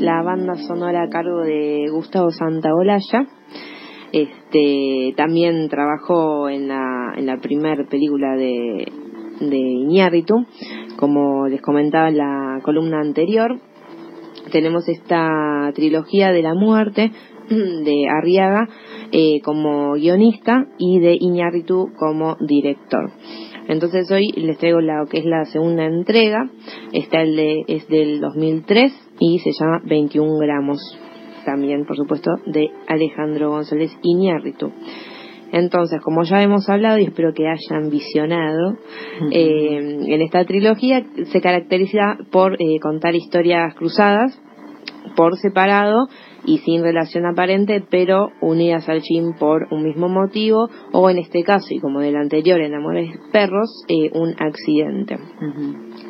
la banda sonora a cargo de Gustavo Santaolalla. Este, también trabajó en la, en la primera película de, de Iñárritu, como les comentaba en la columna anterior. Tenemos esta trilogía de la muerte de Arriaga eh, como guionista y de Iñárritu como director. Entonces hoy les traigo lo que es la segunda entrega. Está el de, es del 2003 y se llama 21 gramos. También, por supuesto, de Alejandro González Iñárritu. Entonces, como ya hemos hablado y espero que hayan visionado, eh, en esta trilogía se caracteriza por eh, contar historias cruzadas por separado y sin relación aparente, pero unidas al fin por un mismo motivo, o en este caso, y como del anterior, en Amores Perros, eh, un accidente.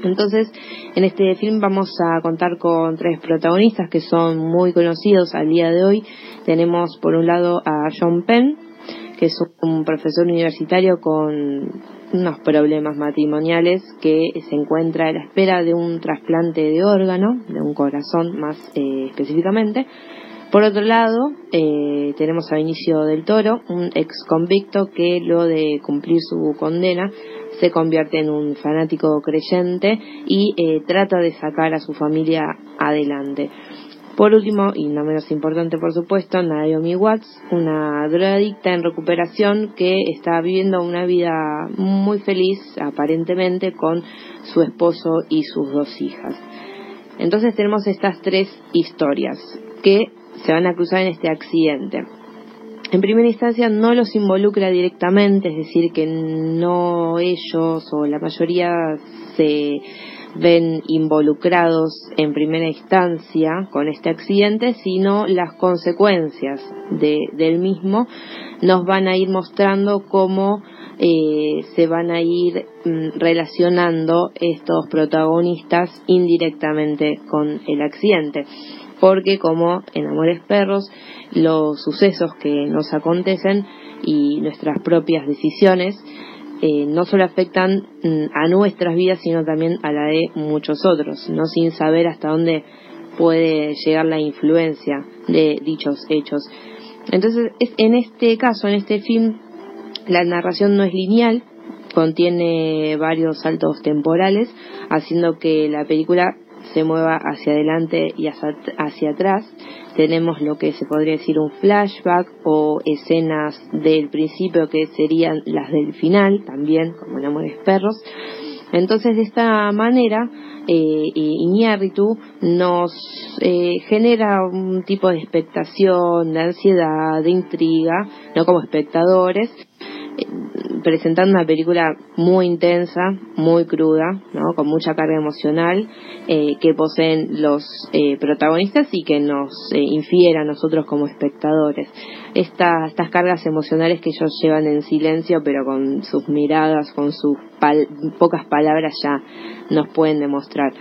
Entonces, en este film vamos a contar con tres protagonistas que son muy conocidos al día de hoy. Tenemos por un lado a John Penn, que es un profesor universitario con unos problemas matrimoniales que se encuentra a la espera de un trasplante de órgano, de un corazón más eh, específicamente. Por otro lado, eh, tenemos a Vinicio del Toro, un ex convicto que luego de cumplir su condena se convierte en un fanático creyente y eh, trata de sacar a su familia adelante. Por último, y no menos importante por supuesto, Naomi Watts, una drogadicta en recuperación que está viviendo una vida muy feliz, aparentemente, con su esposo y sus dos hijas. Entonces tenemos estas tres historias que se van a cruzar en este accidente. En primera instancia no los involucra directamente, es decir, que no ellos o la mayoría se ven involucrados en primera instancia con este accidente, sino las consecuencias de, del mismo nos van a ir mostrando cómo eh, se van a ir mm, relacionando estos protagonistas indirectamente con el accidente. Porque como en Amores Perros, los sucesos que nos acontecen y nuestras propias decisiones eh, no solo afectan mm, a nuestras vidas, sino también a la de muchos otros, no sin saber hasta dónde puede llegar la influencia de dichos hechos. Entonces, en este caso, en este film, la narración no es lineal, contiene varios saltos temporales, haciendo que la película se mueva hacia adelante y hacia, atrás. Tenemos lo que se podría decir un flashback o escenas del principio que serían las del final, también como en Amores Perros. Entonces, de esta manera, eh, Iñárritu nos eh, genera un tipo de expectación, de ansiedad, de intriga, no como espectadores, presentando una película muy intensa, muy cruda, ¿no? con mucha carga emocional eh, que poseen los eh, protagonistas y que nos eh, infiere a nosotros como espectadores. estas cargas emocionales que ellos llevan en silencio, pero con sus miradas, con sus pocas palabras ya nos pueden demostrar.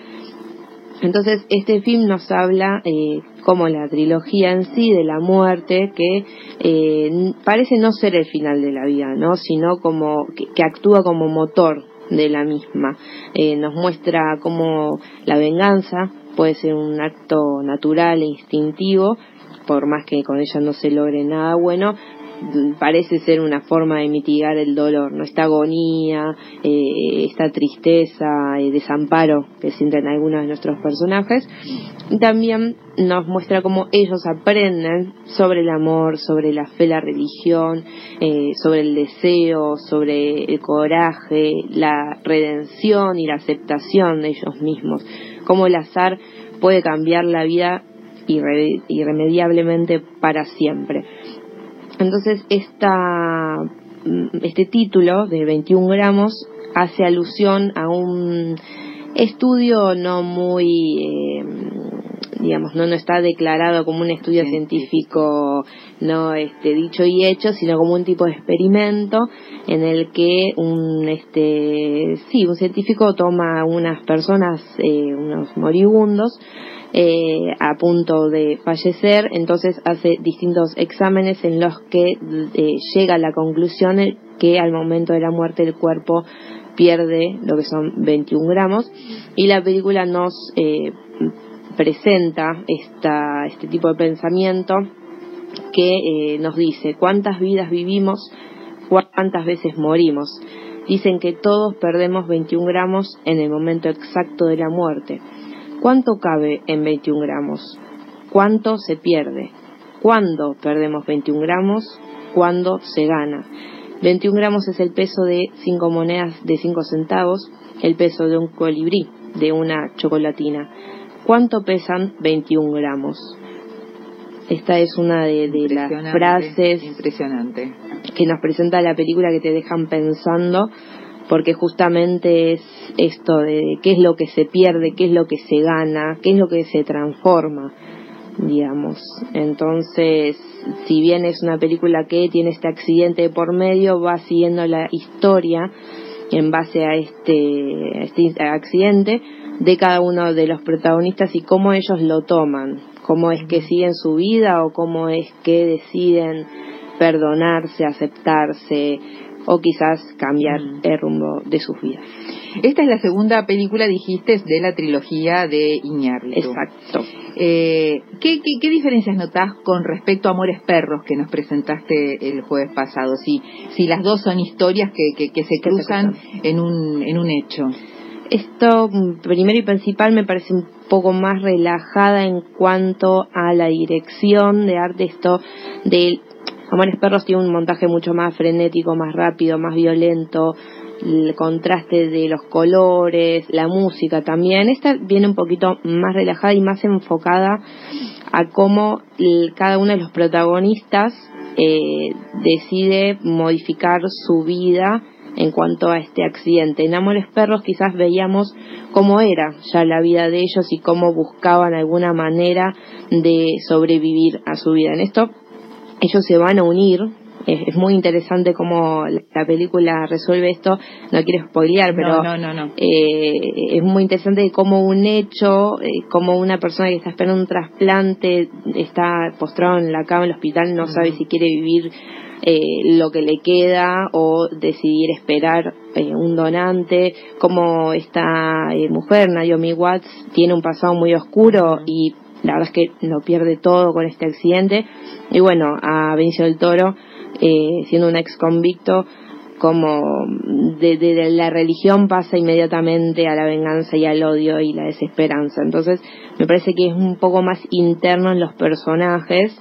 Entonces, este film nos habla, eh, como la trilogía en sí, de la muerte, que eh, parece no ser el final de la vida, ¿no? Sino como que, actúa como motor de la misma. Eh, nos muestra cómo la venganza puede ser un acto natural e instintivo, por más que con ella no se logre nada bueno, parece ser una forma de mitigar el dolor, ¿no? Esta agonía, eh, esta tristeza, y desamparo que sienten algunos de nuestros personajes. También nos muestra cómo ellos aprenden sobre el amor, sobre la fe, la religión, eh, sobre el deseo, sobre el coraje, la redención y la aceptación de ellos mismos. Cómo el azar puede cambiar la vida irremediablemente para siempre. Entonces, esta, mm, este título de 21 gramos hace alusión a un estudio no muy, eh, digamos, no, no está declarado como un estudio científico, no este, dicho y hecho, sino como un tipo de experimento en el que un, este, sí, un científico toma unas personas, eh, unos moribundos, eh, a punto de fallecer, entonces hace distintos exámenes en los que eh, llega a la conclusión que al momento de la muerte el cuerpo pierde lo que son 21 gramos y la película nos eh, presenta esta, este tipo de pensamiento que eh, nos dice cuántas vidas vivimos, cuántas veces morimos. Dicen que todos perdemos 21 gramos en el momento exacto de la muerte. ¿Cuánto cabe en 21 gramos? ¿Cuánto se pierde? ¿Cuándo perdemos 21 gramos? ¿Cuándo se gana? 21 gramos es el peso de 5 monedas de 5 centavos, el peso de un colibrí, de una chocolatina. ¿Cuánto pesan 21 gramos? Esta es una de, las frases impresionante. que nos presenta la película que te dejan pensando, porque justamente es esto de qué es lo que se pierde, qué es lo que se gana, qué es lo que se transforma, digamos. Entonces, si bien es una película que tiene este accidente por medio, va siguiendo la historia en base a este, a este accidente de cada uno de los protagonistas y cómo ellos lo toman cómo es que siguen su vida o cómo es que deciden perdonarse, aceptarse o quizás cambiar mm. el rumbo de sus vidas. Esta es la segunda película, dijiste, de la trilogía de Iñárritu. Exacto. Eh, ¿qué, qué, diferencias notás con respecto a Amores Perros que nos presentaste el jueves pasado? Si, si las dos son historias que, que, se cruzan en un, en un hecho. Esto, primero y principal, me parece un poco más relajada en cuanto a la dirección de arte. Esto de Amores Perros tiene un montaje mucho más frenético, más rápido, más violento, el contraste de los colores, la música también. Esta viene un poquito más relajada y más enfocada a cómo cada uno de los protagonistas eh, decide modificar su vida en cuanto a este accidente. En Amores Perros quizás veíamos cómo era ya la vida de ellos y cómo buscaban alguna manera de sobrevivir a su vida. En esto ellos se van a unir. Es, muy interesante cómo la película resuelve esto. No quiero spoilear, pero eh, es muy interesante cómo un hecho, eh, como una persona que está esperando un trasplante, está postrado en la cama del hospital, no sabe si quiere vivir eh, lo que le queda o decidir esperar eh, un donante, como esta eh, mujer, Naomi Watts, tiene un pasado muy oscuro y la verdad es que lo pierde todo con este accidente. Y bueno, a Benicio del Toro, siendo un ex convicto, como de, de, la religión pasa inmediatamente a la venganza y al odio y la desesperanza. Entonces, me parece que es un poco más interno en los personajes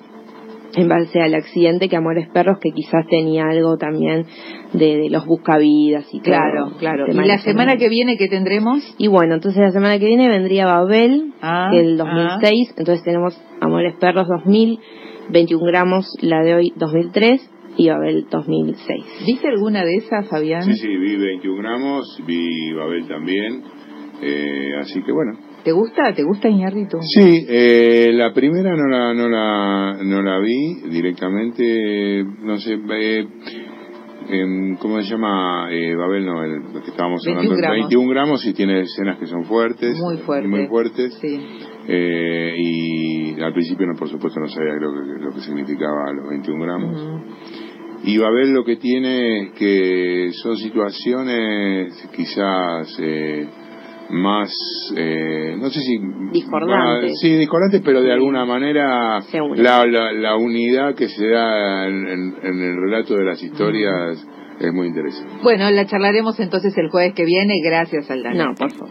en base al accidente que Amores Perros, que quizás tenía algo también de, los buscavidas y Claro, claro. ¿Y la semana que viene qué tendremos? Y bueno, entonces la semana que viene vendría Babel, ah, que el 2006, ah. entonces tenemos Amores Perros 2000, 21 gramos, la de hoy 2003 y Babel 2006. ¿Viste alguna de esas, Fabián? Sí, sí, vi 21 gramos, vi Babel también, eh, así que bueno, ¿Te gusta? ¿Te gusta Iñárritu? Sí, eh, la primera no la, no la, no la vi directamente, no sé, eh, em, ¿cómo se llama? Eh, Babel, no, el, que estábamos hablando, gramos. 21 gramos y tiene escenas que son fuertes. Muy fuertes. Muy fuertes. Sí. Eh, y al principio, no, por supuesto, no sabía lo que, lo que significaba los 21 gramos. Y Babel lo que tiene es que son situaciones quizás... Eh, más, eh, no sé si... Discordantes. sí, discordantes, pero de alguna manera la, la, unidad que se da en, el relato de las historias es muy interesante. Bueno, la charlaremos entonces el jueves que viene. Gracias, Aldana. No, por favor.